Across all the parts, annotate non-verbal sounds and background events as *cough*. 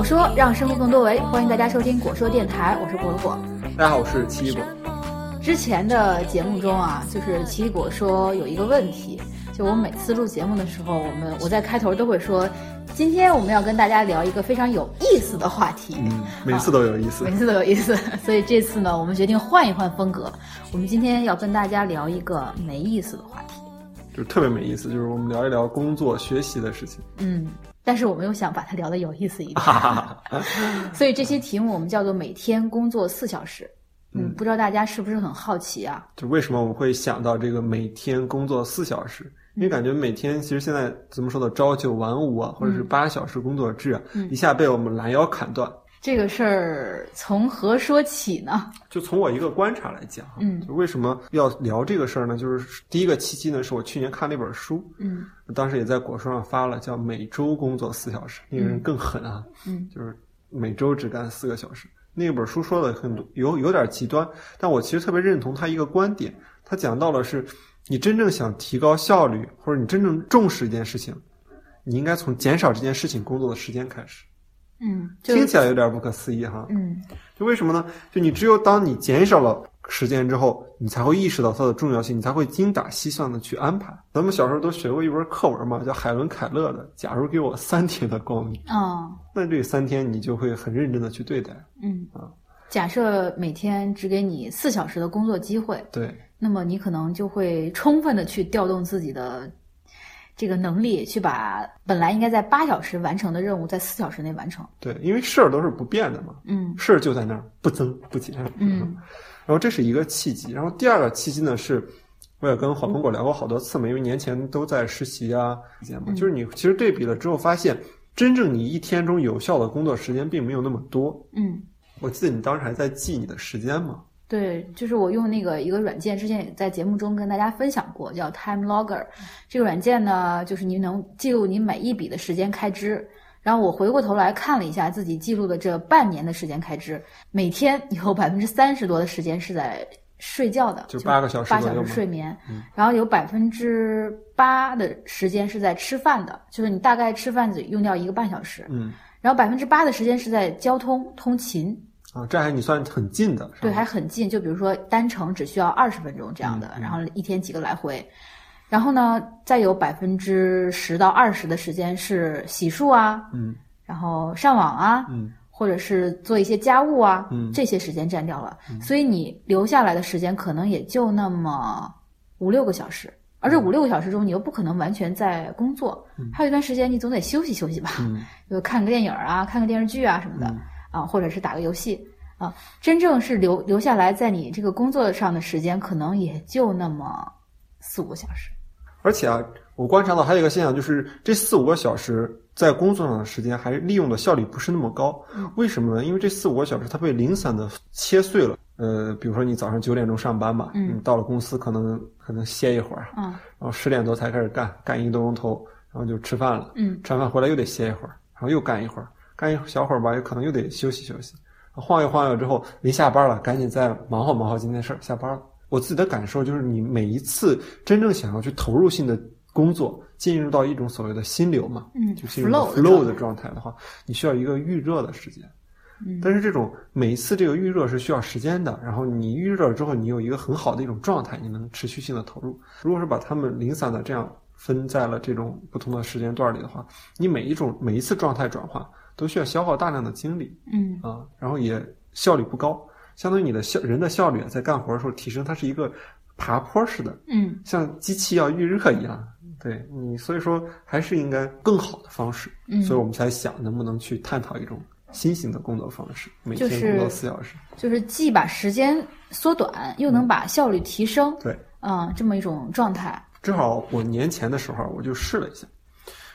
果说让生活更多维，欢迎大家收听果说电台，我是果果。大家好，我是奇异果。之前的节目中啊，就是奇异果说有一个问题，就我每次录节目的时候，我们我在开头都会说，今天我们要跟大家聊一个非常有意思的话题。嗯，每次都有意思，每次都有意思。*laughs* 所以这次呢，我们决定换一换风格，我们今天要跟大家聊一个没意思的话题，就特别没意思，就是我们聊一聊工作学习的事情。嗯。但是我们又想把它聊得有意思一点，*laughs* *laughs* 所以这些题目我们叫做每天工作四小时。嗯，不知道大家是不是很好奇啊？就为什么我们会想到这个每天工作四小时？因为感觉每天其实现在怎么说的朝九晚五啊，或者是八小时工作制啊，一下被我们拦腰砍断。这个事儿从何说起呢？就从我一个观察来讲，嗯，就为什么要聊这个事儿呢？就是第一个契机呢，是我去年看了一本书，嗯，当时也在果书上发了，叫《每周工作四小时》，那个人更狠啊，嗯，就是每周只干四个小时。那本书说的很多，有有点极端，但我其实特别认同他一个观点，他讲到了是，你真正想提高效率，或者你真正重视一件事情，你应该从减少这件事情工作的时间开始。嗯，听起来有点不可思议哈。嗯，就为什么呢？就你只有当你减少了时间之后，你才会意识到它的重要性，你才会精打细算的去安排。咱们小时候都学过一本课文嘛，叫海伦凯勒的《假如给我三天的光明》。哦，那这三天你就会很认真的去对待。嗯啊，假设每天只给你四小时的工作机会，对，那么你可能就会充分的去调动自己的。这个能力去把本来应该在八小时完成的任务，在四小时内完成。对，因为事儿都是不变的嘛。嗯，事儿就在那儿，不增不减。嗯，然后这是一个契机。然后第二个契机呢，是我也跟黄苹果聊过好多次嘛，因为年前都在实习啊，时间嘛，就是你其实对比了之后，发现真正你一天中有效的工作时间并没有那么多。嗯，我记得你当时还在记你的时间嘛。对，就是我用那个一个软件，之前也在节目中跟大家分享过，叫 Time Logger。这个软件呢，就是你能记录你每一笔的时间开支。然后我回过头来看了一下自己记录的这半年的时间开支，每天有百分之三十多的时间是在睡觉的，就八个小时八小时睡眠。然后有百分之八的时间是在吃饭的，就是你大概吃饭只用掉一个半小时。嗯。然后百分之八的时间是在交通通勤。啊，这还你算很近的，对，还很近。就比如说单程只需要二十分钟这样的，然后一天几个来回，然后呢，再有百分之十到二十的时间是洗漱啊，嗯，然后上网啊，嗯，或者是做一些家务啊，嗯，这些时间占掉了，所以你留下来的时间可能也就那么五六个小时，而这五六个小时中，你又不可能完全在工作，还有一段时间你总得休息休息吧，就看个电影啊，看个电视剧啊什么的。啊，或者是打个游戏啊，真正是留留下来在你这个工作上的时间，可能也就那么四五个小时。而且啊，我观察到还有一个现象，就是这四五个小时在工作上的时间，还利用的效率不是那么高。为什么呢？因为这四五个小时它被零散的切碎了。呃，比如说你早上九点钟上班吧，嗯，到了公司可能可能歇一会儿，嗯，然后十点多才开始干，干一个多钟头，然后就吃饭了，嗯，吃完饭回来又得歇一会儿，然后又干一会儿。干一小会儿吧，有可能又得休息休息，晃悠晃悠之后，临下班了，赶紧再忙活忙活今天事儿，下班了。我自己的感受就是，你每一次真正想要去投入性的工作，进入到一种所谓的心流嘛，嗯，就进入 flow 的状态的话，你需要一个预热的时间。嗯，但是这种每一次这个预热是需要时间的，然后你预热了之后，你有一个很好的一种状态，你能持续性的投入。如果是把它们零散的这样分在了这种不同的时间段里的话，你每一种每一次状态转换。都需要消耗大量的精力，嗯。啊，然后也效率不高，相当于你的效人的效率在干活的时候提升，它是一个爬坡式的，嗯，像机器要预热一样，对你，所以说还是应该更好的方式，嗯，所以我们才想能不能去探讨一种新型的工作方式，每天工作四小时，就是既把时间缩短，又能把效率提升，对，嗯，这么一种状态。正好我年前的时候我就试了一下。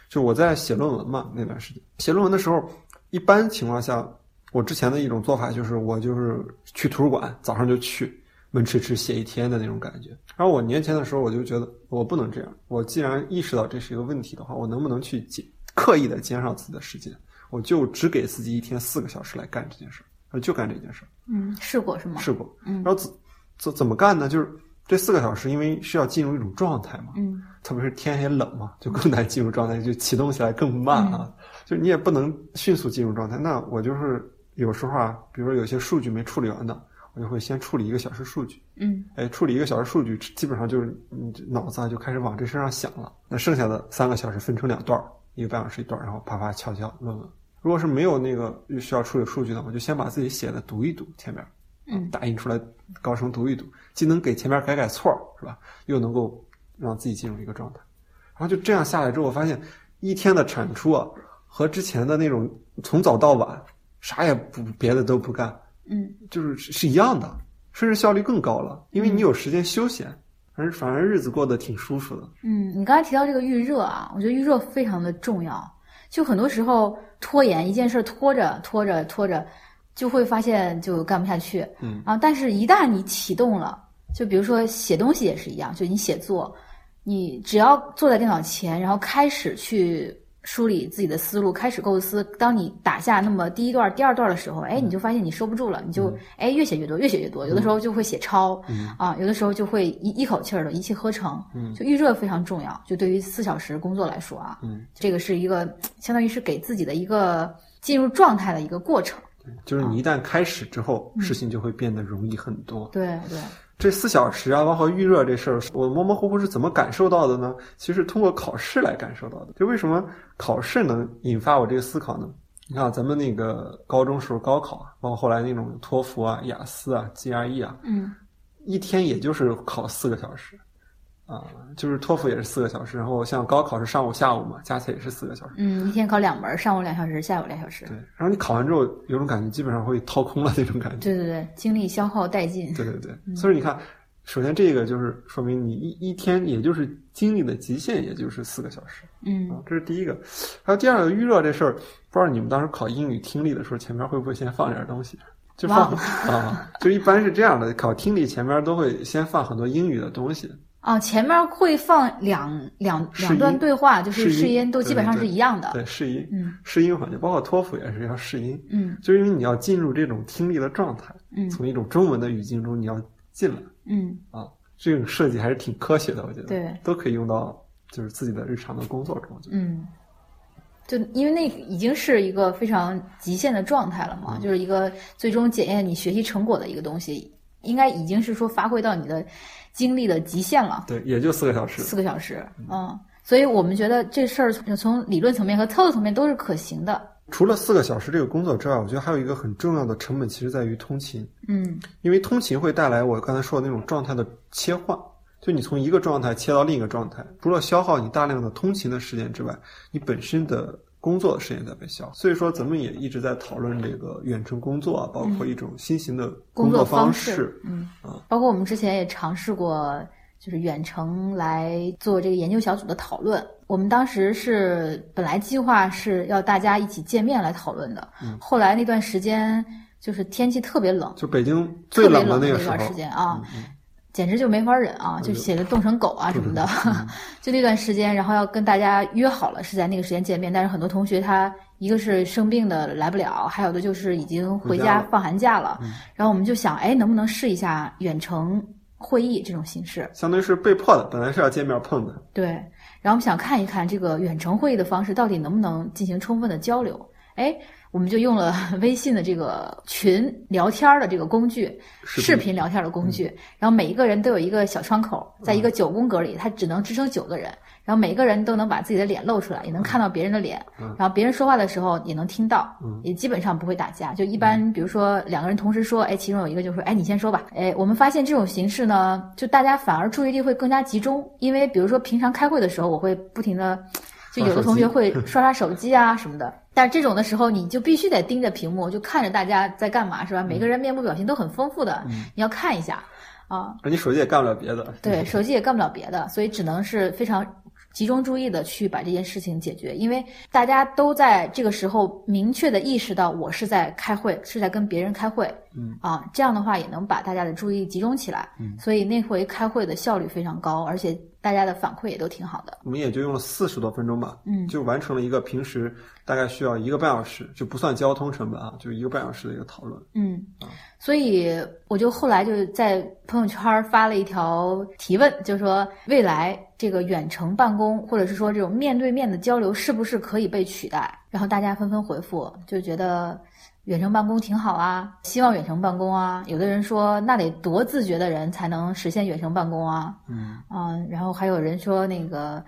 就我在写论文嘛，那段时间写论文的时候，一般情况下，我之前的一种做法就是，我就是去图书馆，早上就去，闷吃吃写一天的那种感觉。然后我年前的时候，我就觉得我不能这样。我既然意识到这是一个问题的话，我能不能去减刻意的减少自己的时间？我就只给自己一天四个小时来干这件事儿，就干这件事儿。嗯，试过是吗？试过。嗯。然后怎怎怎么干呢？就是这四个小时因为是要进入一种状态嘛，嗯特别是天也冷嘛，就更难进入状态，就启动起来更慢啊。就你也不能迅速进入状态。那我就是有时候啊，比如说有些数据没处理完的，我就会先处理一个小时数据。嗯哎，处理一个小时数据，基本上就是你这脑子啊就开始往这身上想了。那剩下的三个小时分成两段儿，一个半小时一段儿，然后啪啪敲敲论文。如果是没有那个需要处理数据的，我就先把自己写的读一读前面，嗯打印出来，高声读一读，既能给前面改改错儿，是吧？又能够让自己进入一个状态。然后就这样下来之后，我发现一天的产出啊，和之前的那种从早到晚啥也不别的都不干，嗯就是是是一样的，甚至效率更高了，因为你有时间休闲，而反而日子过得挺舒服的。嗯，你刚才提到这个预热啊，我觉得预热非常的重要。就很多时候拖延一件事儿，拖着拖着拖着，就会发现就干不下去。嗯啊，但是一旦你启动了，就比如说写东西也是一样，就你写作，你只要坐在电脑前，然后开始去梳理自己的思路，开始构思。当你打下那么第一段、第二段的时候，哎，你就发现你收不住了，你就哎越写越多，越写越多。有的时候就会写抄，啊，有的时候就会一一口气儿的一气呵成。就预热非常重要，就对于四小时工作来说啊，嗯，这个是一个相当于是给自己的一个进入状态的一个过程。就是你一旦开始之后，事情就会变得容易很多。对对，这四小时啊，包括预热这事儿，我模模糊糊是怎么感受到的呢？其实通过考试来感受到的。就为什么考试能引发我这个思考呢？你看啊咱们那个高中时候高考啊，包括后来那种托福啊、雅思啊、GRE 啊，嗯一天也就是考四个小时，啊，就是托福也是四个小时，然后像高考是上午、下午嘛，加起来也是四个小时。嗯，一天考两门儿，上午两小时，下午两小时。对，然后你考完之后有种感觉，基本上会掏空了那种感觉。对对对，精力消耗殆尽。对对对，所以你看，首先这个就是说明你一一天也就是精力的极限，也就是四个小时嗯啊，这是第一个。还有第二个预热这事儿，不知道你们当时考英语听力的时候，前面会不会先放点东西？就放啊，就一般是这样的，考听力前面都会先放很多英语的东西。哦，前面会放两两两段对话，就是试音，都基本上是一样的。对，试音，嗯试音环节，包括托福也是要试音，嗯就是因为你要进入这种听力的状态，嗯从一种中文的语境中你要进来嗯，啊，这种设计还是挺科学的，我觉得，对，都可以用到就是自己的日常的工作中，我觉得。嗯，就因为那已经是一个非常极限的状态了嗯嘛，就是一个最终检验你学习成果的一个东西，应该已经是说发挥到你的精力的极限了。对，也就四个小时。四个小时，嗯，所以我们觉得这事儿从从理论层面和操作层面都是可行的。除了四个小时这个工作之外，我觉得还有一个很重要的成本，其实在于通勤，嗯因为通勤会带来我刚才说的那种状态的切换。就你从一个状态切到另一个状态，除了消耗你大量的通勤的时间之外，你本身的工作的时间在被消。所以说，咱们也一直在讨论这个远程工作啊，包括一种新型的工作方式。嗯。啊，包括我们之前也尝试过，就是远程来做这个研究小组的讨论。我们当时是本来计划是要大家一起见面来讨论的，嗯。后来那段时间就是天气特别冷，就北京最冷的冷那那个时候，段时间啊，嗯简直就没法忍啊，就写的冻成狗啊什么的。*laughs* 就那段时间，然后要跟大家约好了是在那个时间见面，但是很多同学他一个是生病的来不了，还有的就是已经回家放寒假了。然后我们就想，哎，能不能试一下远程会议这种形式？相当于是被迫的，本来是要见面碰的。对，然后我们想看一看这个远程会议的方式到底能不能进行充分的交流。哎，我们就用了 *laughs* 微信的这个群聊天儿的这个工具，视频视频聊天的工具。然后每一个人都有一个小窗口，在一个九宫格里，它只能支撑九个人。然后每个人都能把自己的脸露出来，也能看到别人的脸。然后别人说话的时候也能听到，也基本上不会打架。就一般，比如说两个人同时说，哎，其中有一个就说，哎，你先说吧。哎，我们发现这种形式呢，就大家反而注意力会更加集中，因为比如说平常开会的时候，我会不停的。就有的同学会 *laughs* 刷刷手机啊什么的，但是这种的时候，你就必须得盯着屏幕，就看着大家在干嘛，是吧？每个人面部表情都很丰富的，你要看一下啊。你手机也干不了别的。对，*laughs* 手机也干不了别的，所以只能是非常集中注意的去把这件事情解决，因为大家都在这个时候明确的意识到我是在开会，是在跟别人开会，嗯啊，这样的话也能把大家的注意力集中起来，嗯所以那回开会的效率非常高，而且大家的反馈也都挺好的。我们也就用了四十多分钟吧，嗯，就完成了一个平时大概需要一个半小时，就不算交通成本啊，就一个半小时的一个讨论。嗯，所以我就后来就在朋友圈发了一条提问，就说未来这个远程办公或者是说这种面对面的交流是不是可以被取代？然后大家纷纷回复，就觉得。远程办公挺好啊，希望远程办公啊。有的人说，那得多自觉的人才能实现远程办公啊。嗯啊，然后还有人说那个，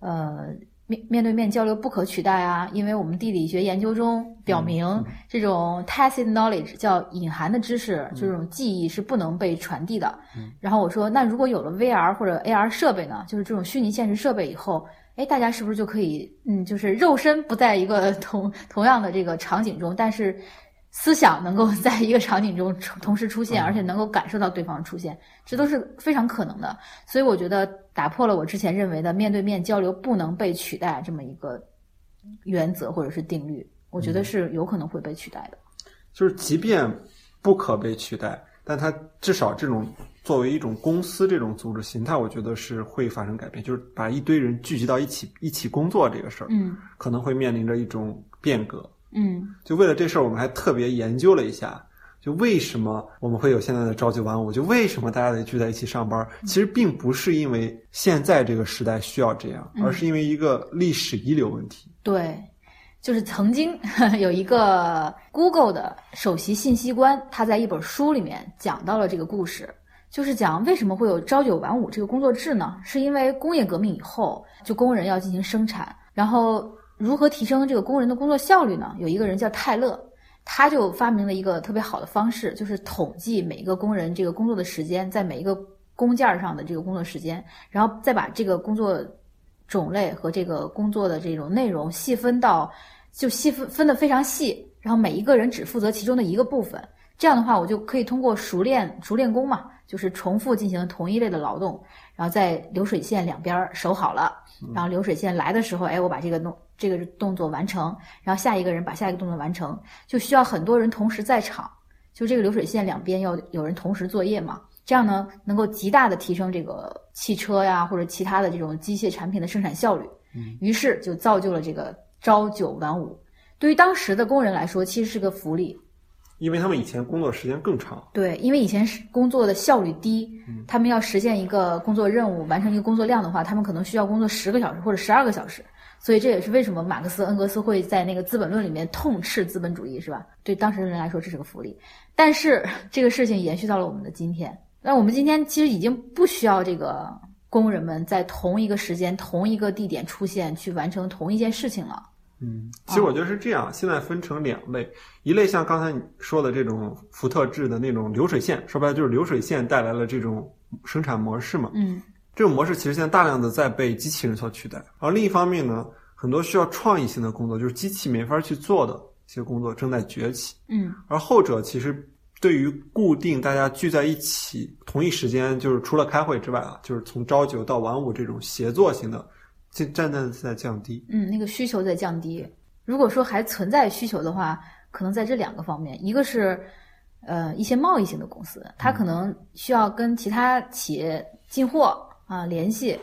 呃，面面对面交流不可取代啊，因为我们地理学研究中表明，这种 tacit knowledge 叫隐含的知识，这种记忆是不能被传递的。然后我说，那如果有了 VR 或者 AR 设备呢，就是这种虚拟现实设备以后。哎，大家是不是就可以，嗯，就是肉身不在一个 *laughs* 同同样的这个场景中，但是思想能够 *laughs* 在一个场景中同时出现，而且能够感受到对方出现，这都是非常可能的。所以我觉得打破了我之前认为的面对面交流不能被取代这么一个原则或者是定律，我觉得是有可能会被取代的。就是即便不可被取代，但它至少这种。作为一种公司这种组织形态，我觉得是会发生改变，就是把一堆人聚集到一起一起工作这个事儿，嗯，可能会面临着一种变革，嗯，就为了这事儿，我们还特别研究了一下，就为什么我们会有现在的朝九晚五，就为什么大家得聚在一起上班，其实并不是因为现在这个时代需要这样，而是因为一个历史遗留问题。对，就是曾经 *laughs* 有一个 Google 的首席信息官，他在一本书里面讲到了这个故事。就是讲为什么会有朝九晚五这个工作制呢？是因为工业革命以后，就工人要进行生产，然后如何提升这个工人的工作效率呢？有一个人叫泰勒，他就发明了一个特别好的方式，就是统计每一个工人这个工作的时间，在每一个工件上的这个工作时间，然后再把这个工作种类和这个工作的这种内容细分到，就细分分的非常细，然后每一个人只负责其中的一个部分。这样的话，我就可以通过熟练熟练工嘛，就是重复进行同一类的劳动，然后在流水线两边守好了，然后流水线来的时候，哎，我把这个动这个动作完成，然后下一个人把下一个动作完成，就需要很多人同时在场，就这个流水线两边要有人同时作业嘛，这样呢，能够极大的提升这个汽车呀或者其他的这种机械产品的生产效率。于是就造就了这个朝九晚五，对于当时的工人来说，其实是个福利。因为他们以前工作时间更长，对，因为以前是工作的效率低，他们要实现一个工作任务，完成一个工作量的话，他们可能需要工作十个小时或者十二个小时，所以这也是为什么马克思恩格斯会在那个《资本论》里面痛斥资本主义，是吧？对当时的人来说这是个福利，但是这个事情延续到了我们的今天，那我们今天其实已经不需要这个工人们在同一个时间、同一个地点出现去完成同一件事情了。嗯，其实我觉得是这样。现在分成两类，一类像刚才你说的这种福特制的那种流水线，说白了就是流水线带来了这种生产模式嘛。嗯，这种模式其实现在大量的在被机器人所取代。而另一方面呢，很多需要创意性的工作，就是机器没法去做的一些工作正在崛起。嗯，而后者其实对于固定大家聚在一起同一时间，就是除了开会之外啊，就是从朝九到晚五这种协作型的。就渐渐在降低，嗯，那个需求在降低。如果说还存在需求的话，可能在这两个方面，一个是，呃，一些贸易型的公司，它可能需要跟其他企业进货啊联系，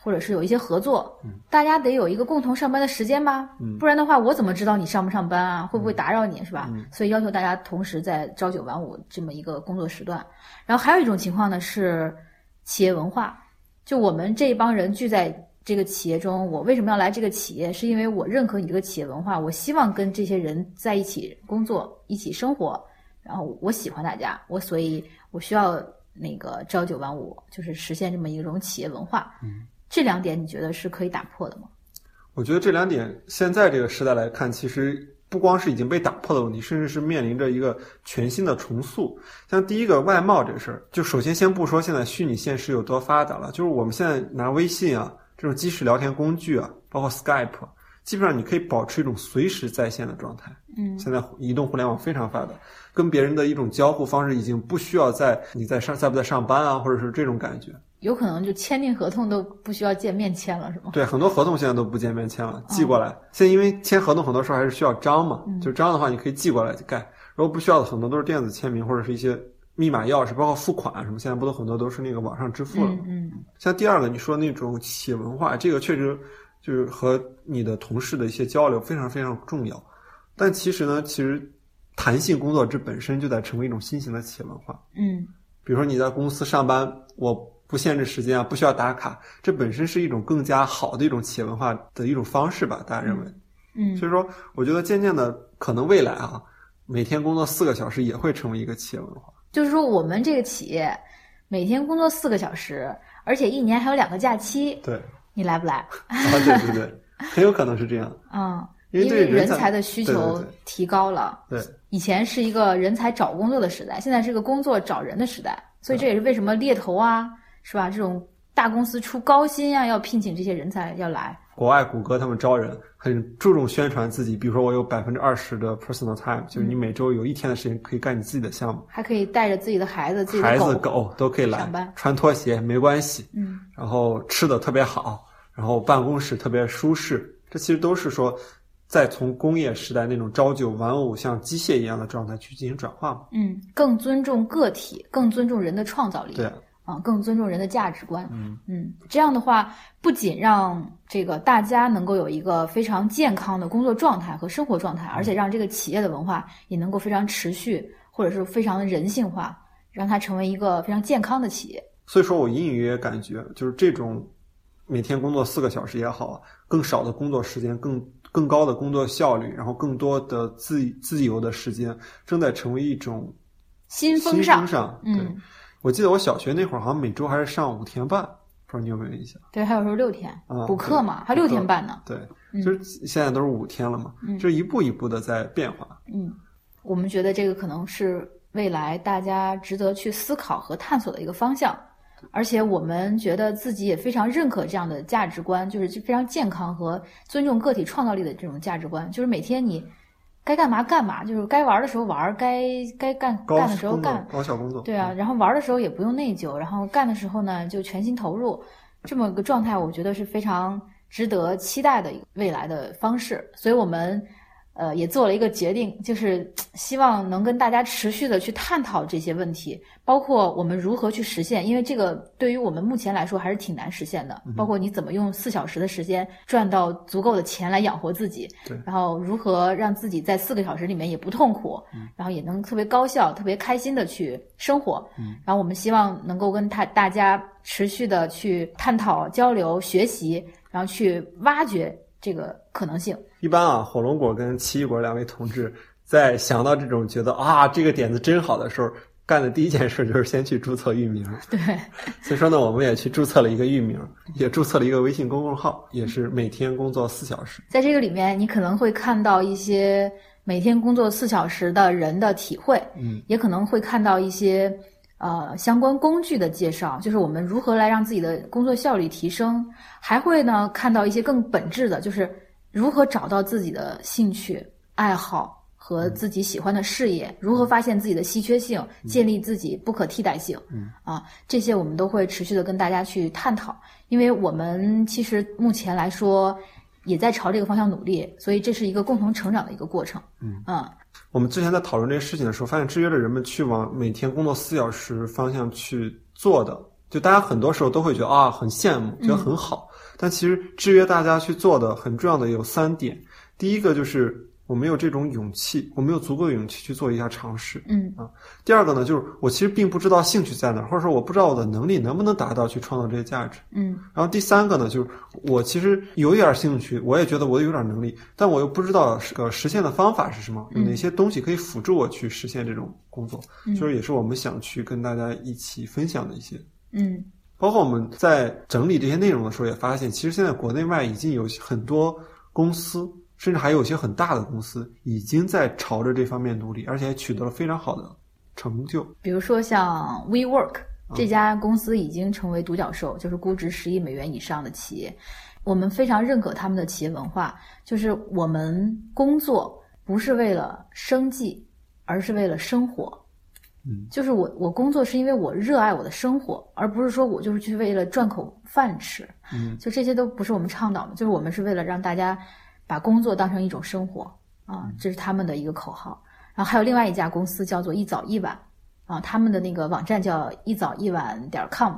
或者是有一些合作，大家得有一个共同上班的时间吧，不然的话，我怎么知道你上不上班啊？会不会打扰你是吧？所以要求大家同时在朝九晚五这么一个工作时段。然后还有一种情况呢是企业文化，就我们这一帮人聚在。这个企业中，我为什么要来这个企业？是因为我认可你这个企业文化，我希望跟这些人在一起工作、一起生活，然后我喜欢大家，我所以，我需要那个朝九晚五，就是实现这么一种企业文化。嗯，这两点你觉得是可以打破的吗？我觉得这两点现在这个时代来看，其实不光是已经被打破的问题，甚至是面临着一个全新的重塑。像第一个外贸这事儿，就首先先不说现在虚拟现实有多发达了，就是我们现在拿微信啊。这种即时聊天工具啊，包括 Skype，基本上你可以保持一种随时在线的状态。嗯，现在移动互联网非常发达，跟别人的一种交互方式已经不需要在你在上在不在上班啊，或者是这种感觉。有可能就签订合同都不需要见面签了，是吗？对，很多合同现在都不见面签了，寄过来。现在因为签合同很多时候还是需要章嘛，就章的话你可以寄过来就盖。如果不需要的很多都是电子签名或者是一些密码钥匙，包括付款什么，现在不都很多都是那个网上支付了吗？嗯嗯像第二个你说那种企业文化，这个确实就是和你的同事的一些交流非常非常重要。但其实呢，其实弹性工作制本身就在成为一种新型的企业文化。嗯比如说你在公司上班，我不限制时间啊，不需要打卡，这本身是一种更加好的一种企业文化的一种方式吧？大家认为？嗯所以说，我觉得渐渐的，可能未来啊，每天工作四个小时也会成为一个企业文化。就是说我们这个企业每天工作四个小时，而且一年还有两个假期，对，你来不来？啊，对对对，很有可能是这样。嗯，因为对人才的需求提高了。对，以前是一个人才找工作的时代，现在是个工作找人的时代，所以这也是为什么猎头啊，是吧？这种大公司出高薪啊，要聘请这些人才要来。国外谷歌他们招人很注重宣传自己，比如说我有百分之二十的 personal time，就是嗯你每周有一天的时间可以干你自己的项目，还可以带着自己的孩子、自己的孩子、狗，狗都可以来上班，穿拖鞋没关系，嗯然后吃的特别好，然后办公室特别舒适，这其实都是说在从工业时代那种朝九晚五像机械一样的状态去进行转化嘛。嗯，更尊重个体，更尊重人的创造力。对，啊，更尊重人的价值观。嗯嗯，这样的话，不仅让这个大家能够有一个非常健康的工作状态和生活状态，而且让这个企业的文化也能够非常持续，或者是非常的人性化，让它成为一个非常健康的企业。所以说我隐隐约约感觉，就是这种每天工作四个小时也好，更少的工作时间，更更高的工作效率，然后更多的自自由的时间，正在成为一种新新风尚风，尚。对，嗯，我记得我小学那会儿好像每周还是上五天半，不知道你有没有印象？对，还有时候六天啊补课嘛，还六天半呢。对，嗯就是现在都是五天了嘛，嗯就是一步一步的在变化。嗯，我们觉得这个可能是未来大家值得去思考和探索的一个方向，而且我们觉得自己也非常认可这样的价值观，就是非常健康和尊重个体创造力的这种价值观，就是每天你该干嘛干嘛，就是该玩的时候玩，该该干干的时候干。对啊，然后玩的时候也不用内疚，然后干的时候呢就全心投入，这么个状态，我觉得是非常值得期待的一个未来的方式。所以我们呃也做了一个决定，就是 *tsk* 希望能跟大家持续的去探讨这些问题，包括我们如何去实现，因为这个对于我们目前来说还是挺难实现的。包括你怎么用四小时的时间赚到足够的钱来养活自己，对然后如何让自己在四个小时里面也不痛苦，然后也能特别高效、特别开心的去生活。然后我们希望能够跟他大家持续的去探讨、交流、学习，然后去挖掘这个可能性。一般啊，火龙果跟奇异果两位同志在想到这种觉得啊这个点子真好的时候，干的第一件事就是先去注册域名。对，所以说呢，我们也去注册了一个域名，也注册了一个微信公众号，也是每天工作四小时。在这个里面，你可能会看到一些每天工作四小时的人的体会，嗯，也可能会看到一些呃相关工具的介绍，就是我们如何来让自己的工作效率提升，还会呢看到一些更本质的，就是如何找到自己的兴趣爱好。和自己喜欢的事业，如何发现自己的稀缺性，建立自己不可替代性，嗯啊，这些我们都会持续的跟大家去探讨，因为我们其实目前来说也在朝这个方向努力，所以这是一个共同成长的一个过程。嗯啊，我们之前在讨论这些事情的时候，发现制约着人们去往每天工作四小时方向去做的，就大家很多时候都会觉得啊很羡慕，觉得很好，但其实制约大家去做的很重要的有三点，第一个就是我没有这种勇气，我没有足够的勇气去做一下尝试。嗯啊第二个呢，就是我其实并不知道兴趣在哪儿，或者说我不知道我的能力能不能达到去创造这些价值。嗯然后第三个呢，就是我其实有一点兴趣，我也觉得我有点能力，但我又不知道是个实现的方法是什么，有哪些东西可以辅助我去实现这种工作，嗯就是也是我们想去跟大家一起分享的一些。嗯包括我们在整理这些内容的时候，也发现，其实现在国内外已经有很多公司，甚至还有一些很大的公司，已经在朝着这方面努力，而且还取得了非常好的成就。比如说像 WeWork 这家公司已经成为独角兽，就是估值十亿美元以上的企业。我们非常认可他们的企业文化，就是我们工作不是为了生计，而是为了生活。嗯，就是我我工作是因为我热爱我的生活，而不是说我就是去为了赚口饭吃。嗯，就这些都不是我们倡导的，就是我们是为了让大家把工作当成一种生活啊，这是他们的一个口号。然后还有另外一家公司叫做一早一晚，啊，他们的那个网站叫一早一晚点 com，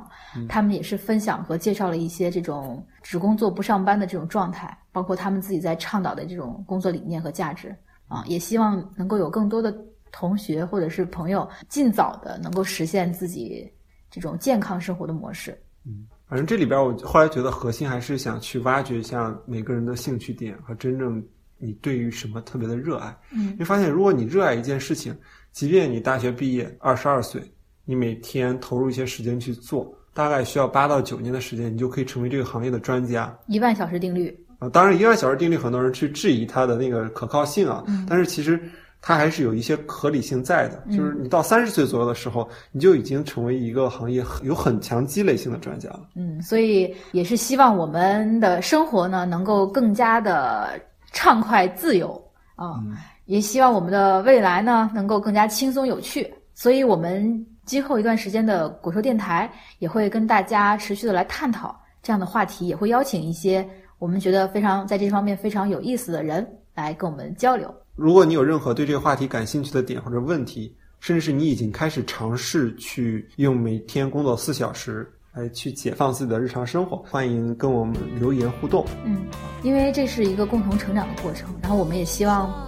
他们也是分享和介绍了一些这种只工作不上班的这种状态，包括他们自己在倡导的这种工作理念和价值啊，也希望能够有更多的同学或者是朋友尽早的能够实现自己这种健康生活的模式。嗯，反正这里边我后来觉得核心还是想去挖掘一下每个人的兴趣点和真正你对于什么特别的热爱。嗯，你发现如果你热爱一件事情。即便你大学毕业二十二岁，你每天投入一些时间去做，大概需要八到九年的时间，你就可以成为这个行业的专家。一万小时定律啊，当然一万小时定律很多人去质疑它的那个可靠性啊，嗯但是其实它还是有一些合理性在的。就是你到三十岁左右的时候，你就已经成为一个行业有很强积累性的专家了。嗯，所以也是希望我们的生活呢能够更加的畅快自由啊。也希望我们的未来呢能够更加轻松有趣，所以我们今后一段时间的果兽电台也会跟大家持续的来探讨这样的话题，也会邀请一些我们觉得非常在这方面非常有意思的人来跟我们交流。如果你有任何对这个话题感兴趣的点或者问题，甚至是你已经开始尝试去用每天工作四小时来去解放自己的日常生活，欢迎跟我们留言互动。嗯，因为这是一个共同成长的过程，然后我们也希望。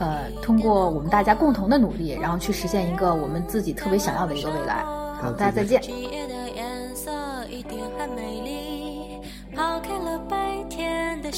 呃，通过我们大家共同的努力，然后去实现一个我们自己特别想要的一个未来。好，大家再见。抛开了白天的